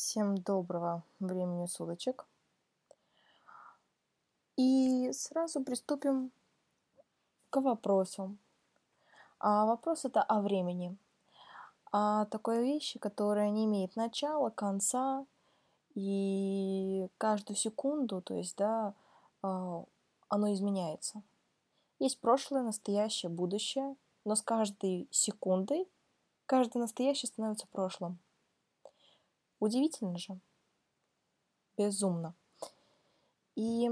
Всем доброго времени суточек. И сразу приступим к вопросу. А вопрос это о времени. О такой вещи, которая не имеет начала, конца, и каждую секунду, то есть, да, а, оно изменяется. Есть прошлое, настоящее, будущее, но с каждой секундой каждое настоящее становится прошлым. Удивительно же. Безумно. И,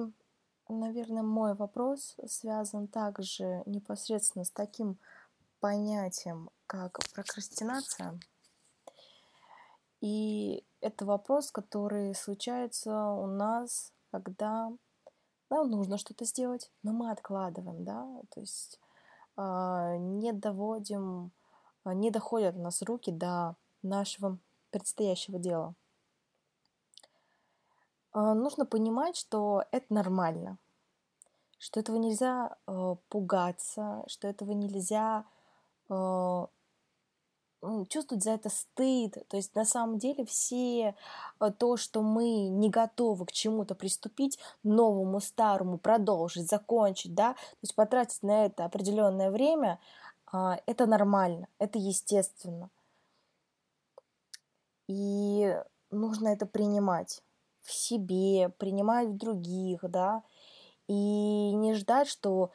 наверное, мой вопрос связан также непосредственно с таким понятием, как прокрастинация. И это вопрос, который случается у нас, когда нам нужно что-то сделать, но мы откладываем, да, то есть э, не доводим, не доходят у нас руки до нашего предстоящего дела. А, нужно понимать, что это нормально, что этого нельзя э, пугаться, что этого нельзя э, чувствовать за это стыд. То есть на самом деле все э, то, что мы не готовы к чему-то приступить, новому, старому, продолжить, закончить, да, то есть потратить на это определенное время, э, это нормально, это естественно. И нужно это принимать в себе, принимать в других, да, и не ждать, что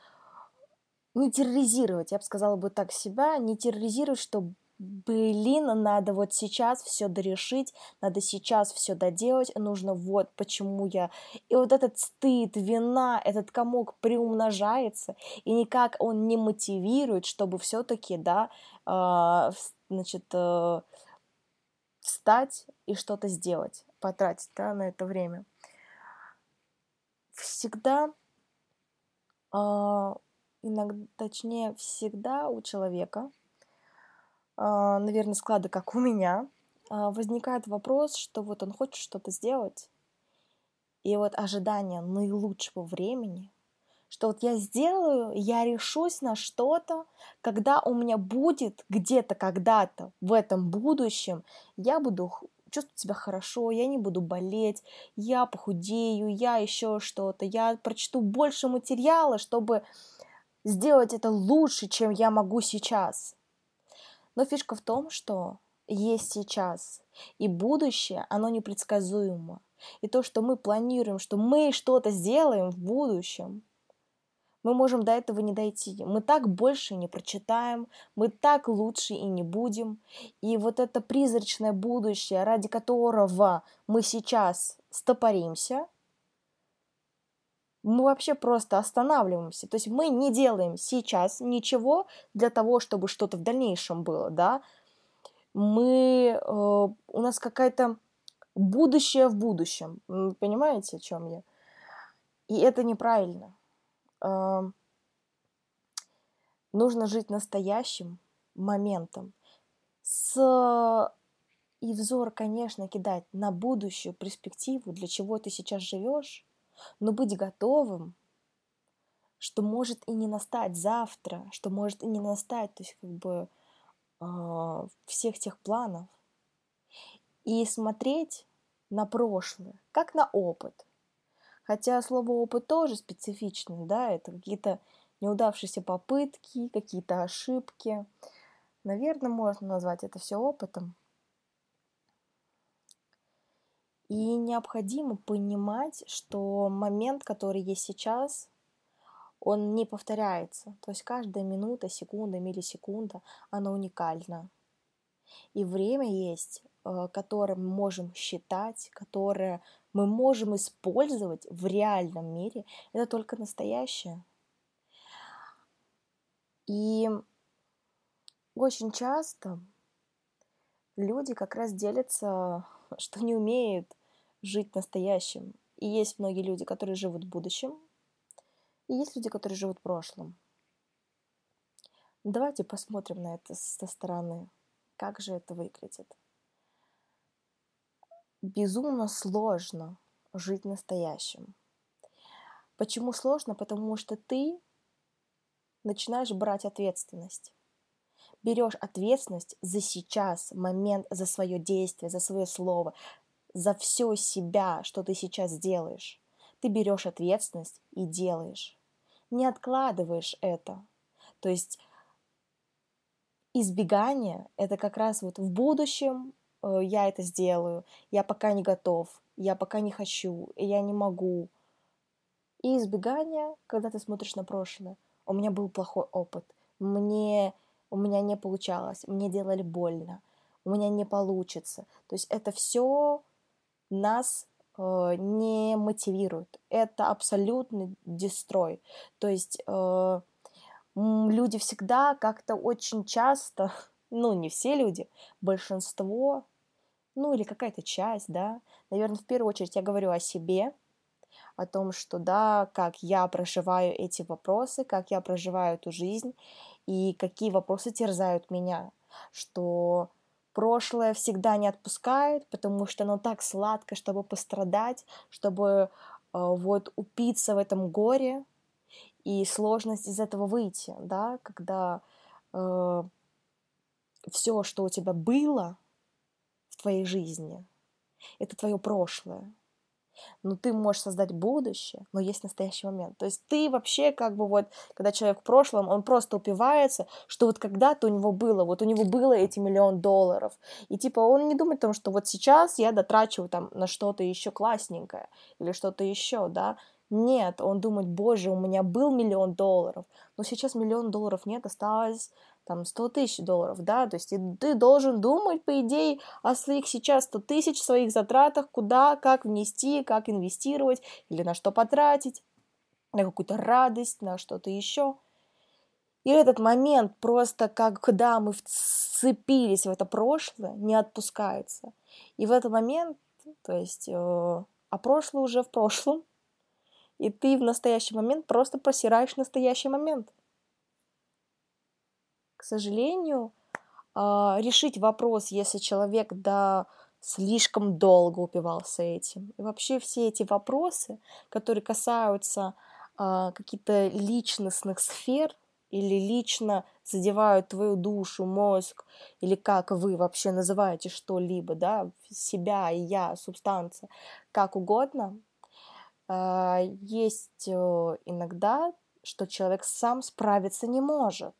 не терроризировать, я бы сказала бы так себя, не терроризировать, что блин, надо вот сейчас все дорешить, надо сейчас все доделать, нужно вот почему я... И вот этот стыд, вина, этот комок приумножается, и никак он не мотивирует, чтобы все-таки, да, э, значит, э, встать и что-то сделать, потратить да, на это время. Всегда, э, иногда, точнее, всегда у человека, э, наверное, склады, как у меня, э, возникает вопрос, что вот он хочет что-то сделать, и вот ожидание наилучшего времени – что вот я сделаю, я решусь на что-то, когда у меня будет где-то когда-то в этом будущем, я буду чувствовать себя хорошо, я не буду болеть, я похудею, я еще что-то, я прочту больше материала, чтобы сделать это лучше, чем я могу сейчас. Но фишка в том, что есть сейчас, и будущее, оно непредсказуемо. И то, что мы планируем, что мы что-то сделаем в будущем, мы можем до этого не дойти. Мы так больше не прочитаем, мы так лучше и не будем. И вот это призрачное будущее, ради которого мы сейчас стопоримся, мы вообще просто останавливаемся. То есть мы не делаем сейчас ничего для того, чтобы что-то в дальнейшем было, да. Мы, э, у нас какая-то будущее в будущем. Понимаете, о чем я? И это неправильно нужно жить настоящим моментом. С и взор, конечно, кидать на будущую перспективу, для чего ты сейчас живешь, но быть готовым, что может и не настать завтра, что может и не настать, то есть как бы э, всех тех планов. И смотреть на прошлое, как на опыт – Хотя слово опыт тоже специфичное, да, это какие-то неудавшиеся попытки, какие-то ошибки. Наверное, можно назвать это все опытом. И необходимо понимать, что момент, который есть сейчас, он не повторяется. То есть каждая минута, секунда, миллисекунда, она уникальна. И время есть, э, которое мы можем считать, которое мы можем использовать в реальном мире, это только настоящее. И очень часто люди как раз делятся, что не умеют жить настоящим. И есть многие люди, которые живут в будущем, и есть люди, которые живут в прошлом. Давайте посмотрим на это со стороны. Как же это выглядит? Безумно сложно жить настоящим. Почему сложно? Потому что ты начинаешь брать ответственность. Берешь ответственность за сейчас, момент, за свое действие, за свое слово, за все себя, что ты сейчас делаешь. Ты берешь ответственность и делаешь. Не откладываешь это. То есть избегание – это как раз вот в будущем я это сделаю, я пока не готов, я пока не хочу, я не могу. И избегание, когда ты смотришь на прошлое. У меня был плохой опыт, мне, у меня не получалось, мне делали больно, у меня не получится. То есть это все нас э, не мотивирует. Это абсолютный дестрой. То есть э, люди всегда как-то очень часто, ну не все люди, большинство, ну или какая-то часть, да, наверное, в первую очередь я говорю о себе, о том, что да, как я проживаю эти вопросы, как я проживаю эту жизнь и какие вопросы терзают меня, что прошлое всегда не отпускает, потому что оно так сладко, чтобы пострадать, чтобы э, вот упиться в этом горе, и сложность из этого выйти, да, когда э, все, что у тебя было твоей жизни, это твое прошлое. Но ты можешь создать будущее, но есть настоящий момент. То есть ты вообще как бы вот, когда человек в прошлом, он просто упивается, что вот когда-то у него было, вот у него было эти миллион долларов. И типа он не думает о том, что вот сейчас я дотрачиваю там на что-то еще классненькое или что-то еще, да. Нет, он думает, боже, у меня был миллион долларов, но сейчас миллион долларов нет, осталось там 100 тысяч долларов, да, то есть ты должен думать, по идее, о своих сейчас 100 тысяч, своих затратах, куда, как внести, как инвестировать или на что потратить, на какую-то радость, на что-то еще. И этот момент просто, когда мы вцепились в это прошлое, не отпускается. И в этот момент, то есть, э, а прошлое уже в прошлом, и ты в настоящий момент просто просираешь настоящий момент. К сожалению, а, решить вопрос, если человек да, слишком долго упивался этим. И вообще все эти вопросы, которые касаются а, каких-то личностных сфер или лично задевают твою душу, мозг, или как вы вообще называете что-либо, да, себя я, субстанция, как угодно, а, есть э, иногда, что человек сам справиться не может.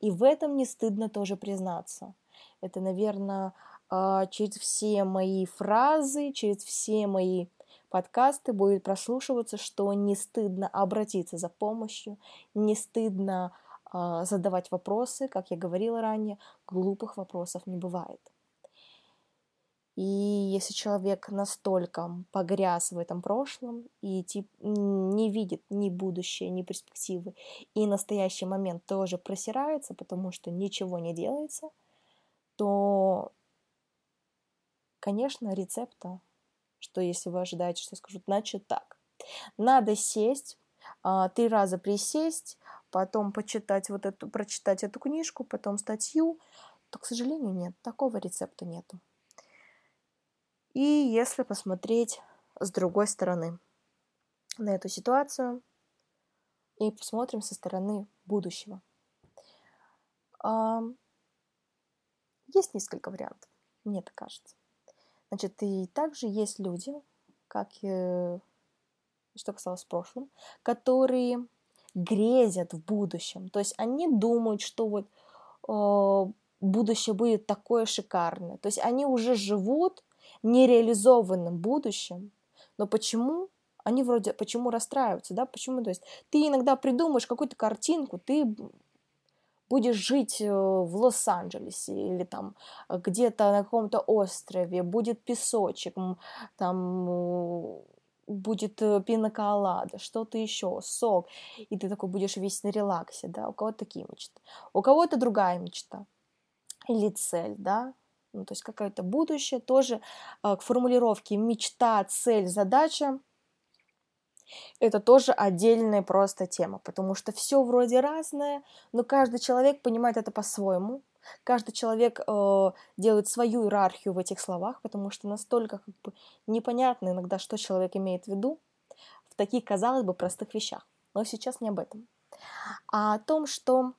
И в этом не стыдно тоже признаться. Это, наверное, а, через все мои фразы, через все мои подкасты будет прослушиваться, что не стыдно обратиться за помощью, не стыдно а, задавать вопросы, как я говорила ранее, глупых вопросов не бывает. И если человек настолько погряз в этом прошлом и тип, не видит ни будущее, ни перспективы, и настоящий момент тоже просирается, потому что ничего не делается, то, конечно, рецепта, что если вы ожидаете, что я скажу, значит так. Надо сесть, а, три раза присесть, потом почитать вот эту, прочитать эту книжку, потом статью, то, к сожалению, нет, такого рецепта нету. И если посмотреть с другой стороны на эту ситуацию и посмотрим со стороны будущего. Есть несколько вариантов, мне так кажется. Значит, и также есть люди, как что касалось в прошлом, которые грезят в будущем. То есть они думают, что вот э, будущее будет такое шикарное. То есть они уже живут нереализованным будущем, но почему они вроде, почему расстраиваются, да, почему, то есть ты иногда придумаешь какую-то картинку, ты будешь жить э, в Лос-Анджелесе или там где-то на каком-то острове, будет песочек, там э, будет э, пиноколада, что-то еще, сок, и ты такой будешь весь на релаксе, да, у кого-то такие мечты, у кого-то другая мечта или цель, да, ну, то есть какое-то будущее, тоже э, к формулировке мечта, цель, задача, это тоже отдельная просто тема, потому что все вроде разное, но каждый человек понимает это по-своему, каждый человек э, делает свою иерархию в этих словах, потому что настолько как бы непонятно иногда, что человек имеет в виду в таких, казалось бы, простых вещах. Но сейчас не об этом, а о том, что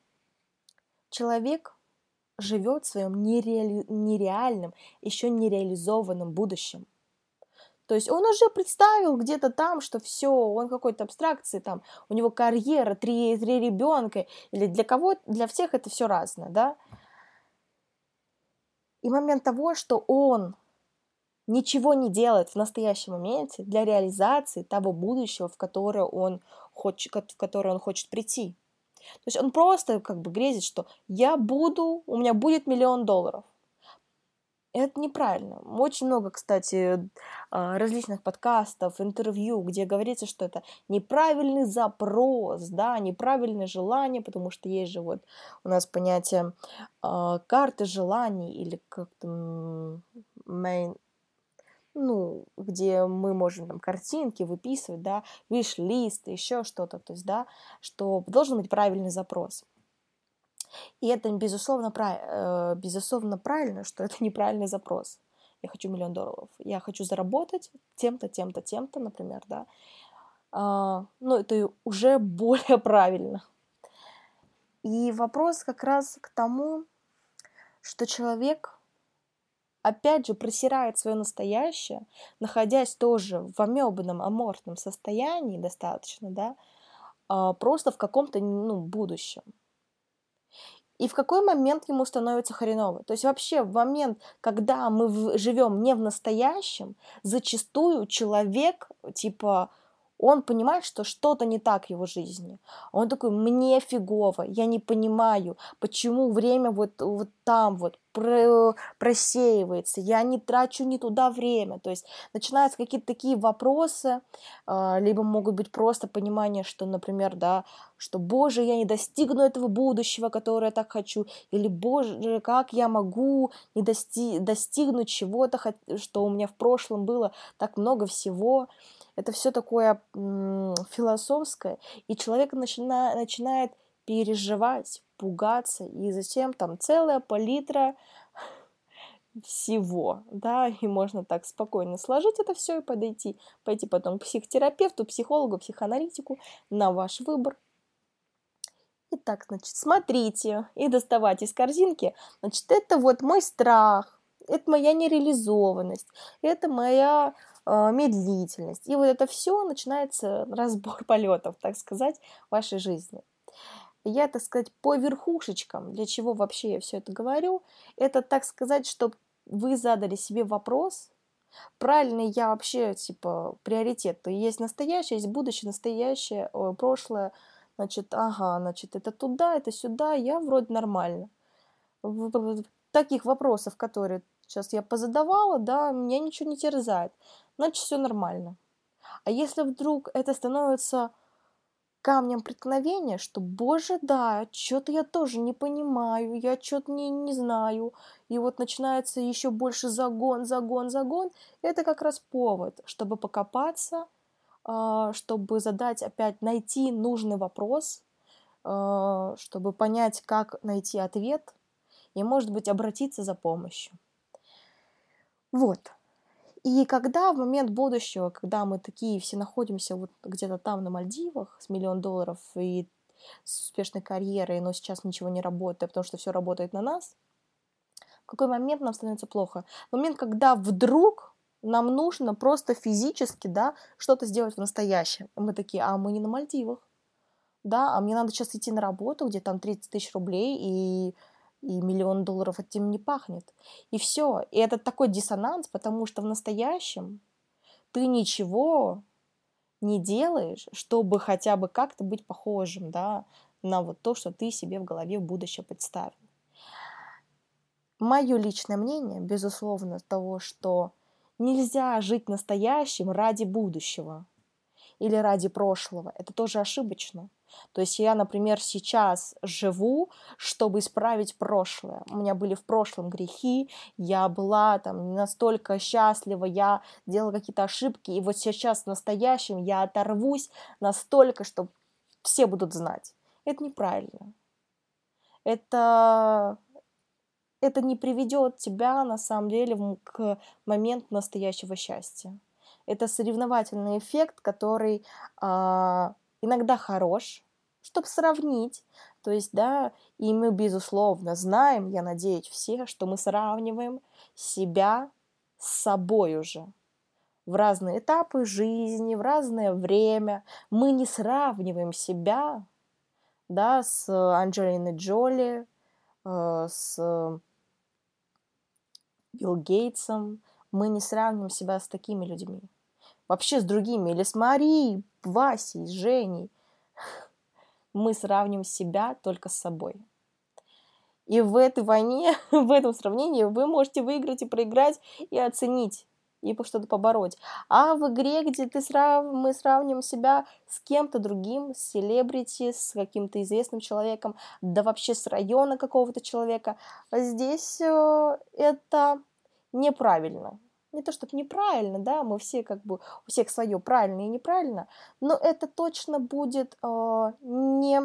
человек живет в своем нереали... нереальном, еще нереализованном будущем. То есть он уже представил где-то там, что все, он какой-то абстракции, там, у него карьера, три, три ребенка, или для кого, для всех это все разное, да. И момент того, что он ничего не делает в настоящем моменте для реализации того будущего, в которое он хочет, в которое он хочет прийти. То есть он просто как бы грезит, что я буду, у меня будет миллион долларов. Это неправильно. Очень много, кстати, а, различных подкастов, интервью, где говорится, что это неправильный запрос, да, неправильное желание, потому что есть же вот у нас понятие э, карты желаний или как-то main, ну, где мы можем там картинки выписывать, да, виш-лист, еще что-то, то есть, да, что должен быть правильный запрос. И это, безусловно, прав... Э, безусловно правильно, что это неправильный запрос. Я хочу миллион долларов. Я хочу заработать тем-то, тем-то, тем-то, например, да. А, ну, это уже более правильно. И вопрос как раз к тому, что человек, опять же, просирает свое настоящее, находясь тоже в амебном, аморфном состоянии достаточно, да, а, просто в каком-то ну, будущем и в какой момент ему становится хреново. То есть вообще в момент, когда мы живем не в настоящем, зачастую человек типа он понимает, что что-то не так в его жизни. Он такой, мне фигово, я не понимаю, почему время вот, вот там вот просеивается, я не трачу не туда время. То есть начинаются какие-то такие вопросы, а, либо могут быть просто понимание, что, например, да, что, боже, я не достигну этого будущего, которое я так хочу, или, боже, как я могу не дости достигнуть чего-то, что у меня в прошлом было так много всего это все такое философское, и человек начина, начинает переживать, пугаться, и затем там целая палитра всего, да, и можно так спокойно сложить это все и подойти, пойти потом к психотерапевту, психологу, психоаналитику на ваш выбор. Итак, значит, смотрите и доставать из корзинки, значит, это вот мой страх, это моя нереализованность, это моя э, медлительность. И вот это все начинается разбор полетов, так сказать, вашей жизни. Я, так сказать, по верхушечкам, для чего вообще я все это говорю, это, так сказать, чтобы вы задали себе вопрос, правильный я вообще, типа, приоритет. То есть настоящее, есть будущее, настоящее, прошлое, значит, ага, значит, это туда, это сюда, я вроде нормально. Таких вопросов, которые сейчас я позадавала, да, меня ничего не терзает, значит, все нормально. А если вдруг это становится камнем преткновения, что, боже, да, что-то я тоже не понимаю, я что-то не, не знаю, и вот начинается еще больше загон, загон, загон, это как раз повод, чтобы покопаться, а, чтобы задать опять, найти нужный вопрос, а, чтобы понять, как найти ответ, и, может быть, обратиться за помощью. Вот. И когда в момент будущего, когда мы такие все находимся вот где-то там на Мальдивах с миллион долларов и с успешной карьерой, но сейчас ничего не работает, потому что все работает на нас, в какой момент нам становится плохо? В момент, когда вдруг нам нужно просто физически, да, что-то сделать в настоящем. Мы такие, а мы не на Мальдивах, да, а мне надо сейчас идти на работу, где там 30 тысяч рублей, и и миллион долларов этим не пахнет. И все. И это такой диссонанс, потому что в настоящем ты ничего не делаешь, чтобы хотя бы как-то быть похожим, да, на вот то, что ты себе в голове в будущее представил. Мое личное мнение, безусловно, того, что нельзя жить настоящим ради будущего или ради прошлого. Это тоже ошибочно. То есть я, например, сейчас живу, чтобы исправить прошлое. У меня были в прошлом грехи, я была там не настолько счастлива, я делала какие-то ошибки, и вот сейчас в настоящем я оторвусь настолько, что все будут знать. Это неправильно. Это это не приведет тебя на самом деле к моменту настоящего счастья. Это соревновательный эффект, который а, иногда хорош, чтобы сравнить. То есть, да, и мы, безусловно, знаем, я надеюсь, все, что мы сравниваем себя с собой уже в разные этапы жизни, в разное время. Мы не сравниваем себя да, с Анджелиной Джоли, э, с Билл Гейтсом. Мы не сравниваем себя с такими людьми. Вообще с другими. Или с Марией, Васей, Женей. Мы сравниваем себя только с собой. И в этой войне, в этом сравнении вы можете выиграть и проиграть, и оценить, и что-то побороть. А в игре, где ты срав... мы сравниваем себя с кем-то другим, с селебрити, с каким-то известным человеком, да вообще с района какого-то человека, здесь э, это неправильно. Не то чтобы неправильно, да, мы все как бы, у всех свое правильно и неправильно, но это точно будет э, не,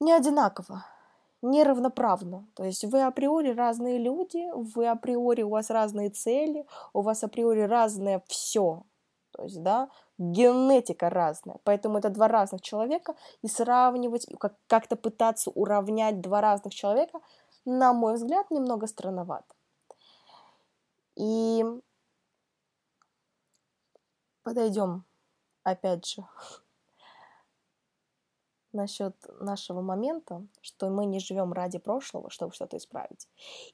не одинаково неравноправно. То есть вы априори разные люди, вы априори, у вас разные цели, у вас априори разное все. То есть, да, генетика разная. Поэтому это два разных человека, и сравнивать, как-то пытаться уравнять два разных человека, на мой взгляд, немного странновато. И подойдем, опять же, насчет нашего момента, что мы не живем ради прошлого, чтобы что-то исправить.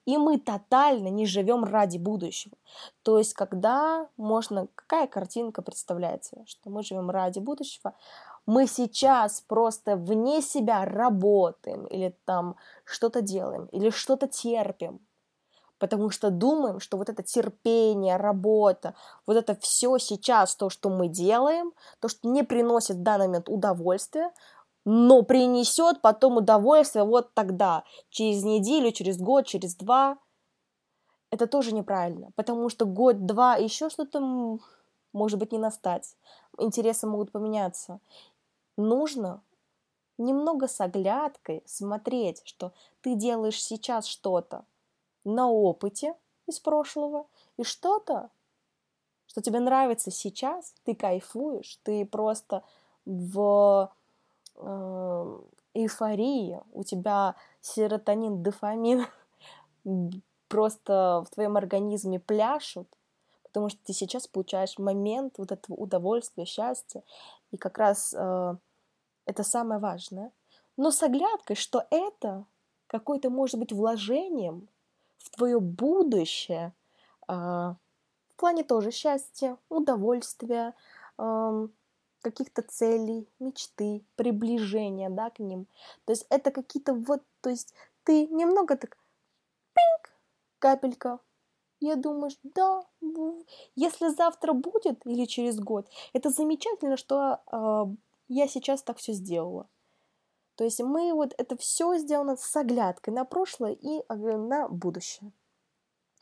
И мы тотально не живем ради будущего. То есть, когда можно, какая картинка представляется, что мы живем ради будущего, мы сейчас просто вне себя работаем или там что-то делаем, или что-то терпим, потому что думаем, что вот это терпение, работа, вот это все сейчас, то, что мы делаем, то, что не приносит в данный момент удовольствия, но принесет потом удовольствие вот тогда, через неделю, через год, через два. Это тоже неправильно, потому что год-два еще что-то может быть не настать. Интересы могут поменяться. Нужно немного с оглядкой смотреть, что ты делаешь сейчас что-то на опыте из прошлого и что-то, что тебе нравится сейчас, ты кайфуешь, ты просто в Э, эйфория, у тебя серотонин, дофамин просто в твоем организме пляшут, потому что ты сейчас получаешь момент вот этого удовольствия, счастья, и как раз э, это самое важное. Но с оглядкой, что это какое-то может быть вложением в твое будущее, э, в плане тоже счастья, удовольствия, каких-то целей, мечты, приближения, да, к ним. То есть это какие-то вот, то есть ты немного так, пинг, капелька, я думаешь, да, если завтра будет или через год, это замечательно, что э, я сейчас так все сделала. То есть мы вот это все сделано с оглядкой на прошлое и на будущее.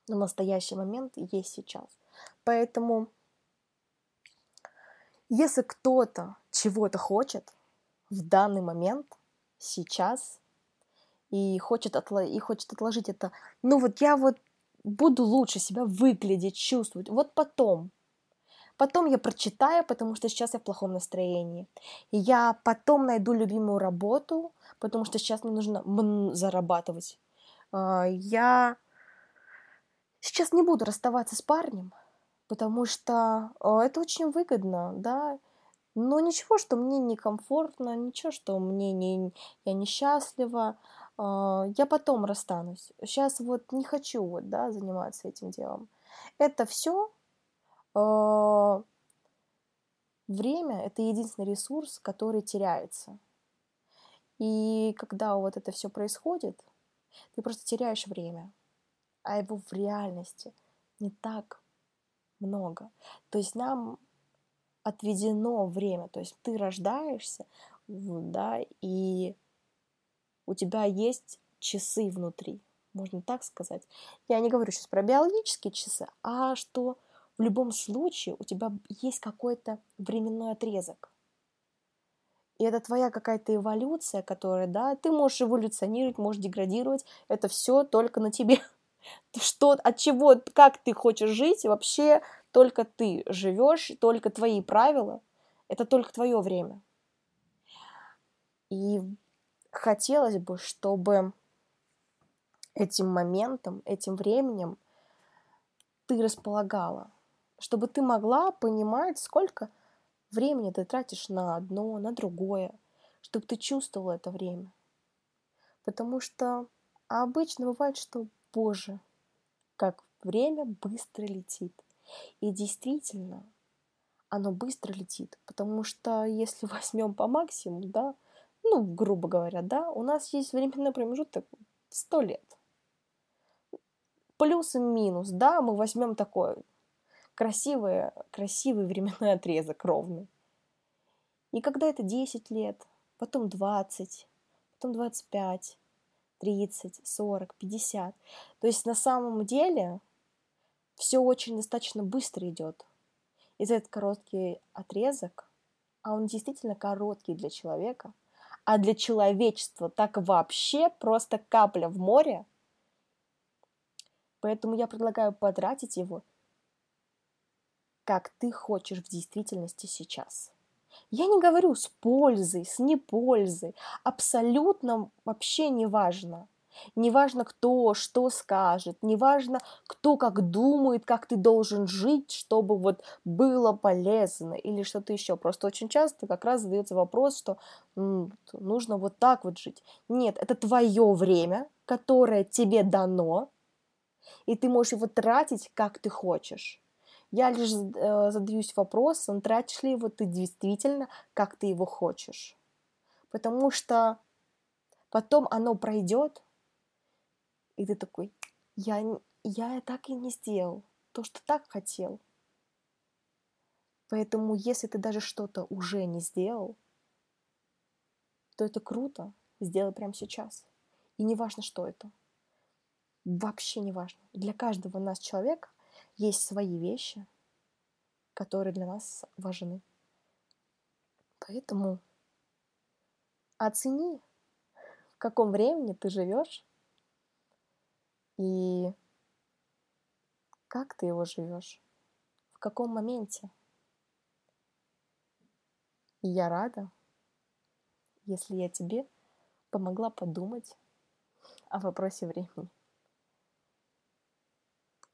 Но настоящий момент есть сейчас. Поэтому если кто-то чего-то хочет в данный момент, сейчас, и хочет, отло... и хочет отложить это, ну вот я вот буду лучше себя выглядеть, чувствовать, вот потом. Потом я прочитаю, потому что сейчас я в плохом настроении. Я потом найду любимую работу, потому что сейчас мне нужно зарабатывать. А, я сейчас не буду расставаться с парнем, потому что а, это очень выгодно, да. Но ничего, что мне некомфортно, ничего, что мне не, я несчастлива, а, я потом расстанусь. Сейчас вот не хочу вот, да, заниматься этим делом. Это все время, это единственный ресурс, который теряется. И когда вот это все происходит, ты просто теряешь время, а его в реальности не так много. То есть нам отведено время, то есть ты рождаешься, да, и у тебя есть часы внутри, можно так сказать. Я не говорю сейчас про биологические часы, а что в любом случае у тебя есть какой-то временной отрезок. И это твоя какая-то эволюция, которая, да, ты можешь эволюционировать, можешь деградировать, это все только на тебе. что, от чего, как ты хочешь жить, вообще только ты живешь, только твои правила, это только твое время. И хотелось бы, чтобы этим моментом, этим временем ты располагала. Чтобы ты могла понимать, сколько времени ты тратишь на одно, на другое, чтобы ты чувствовала это время. Потому что обычно бывает, что, боже, как время быстро летит. И действительно, оно быстро летит, потому что если возьмем по максимуму, да, ну, грубо говоря, да, у нас есть временной промежуток 100 лет. Плюс и минус, да, мы возьмем такой красивый, красивый временной отрезок ровный. И когда это 10 лет, потом 20, потом 25, 30, 40, 50. То есть на самом деле все очень достаточно быстро идет. И за этот короткий отрезок, а он действительно короткий для человека, а для человечества так вообще просто капля в море. Поэтому я предлагаю потратить его, как ты хочешь в действительности сейчас. Я не говорю с пользой, с непользой. Абсолютно вообще не важно. Неважно, кто что скажет, неважно, кто как думает, как ты должен жить, чтобы вот было полезно или что-то еще. Просто очень часто как раз задается вопрос, что нужно вот так вот жить. Нет, это твое время, которое тебе дано, и ты можешь его тратить, как ты хочешь. Я лишь э, задаюсь вопросом, тратишь ли его ты действительно, как ты его хочешь. Потому что потом оно пройдет, и ты такой, я, я так и не сделал то, что так хотел. Поэтому, если ты даже что-то уже не сделал, то это круто. Сделай прямо сейчас. И не важно, что это. Вообще не важно. Для каждого нас человека есть свои вещи, которые для нас важны. Поэтому оцени, в каком времени ты живешь, и как ты его живешь? В каком моменте? И я рада, если я тебе помогла подумать о вопросе времени.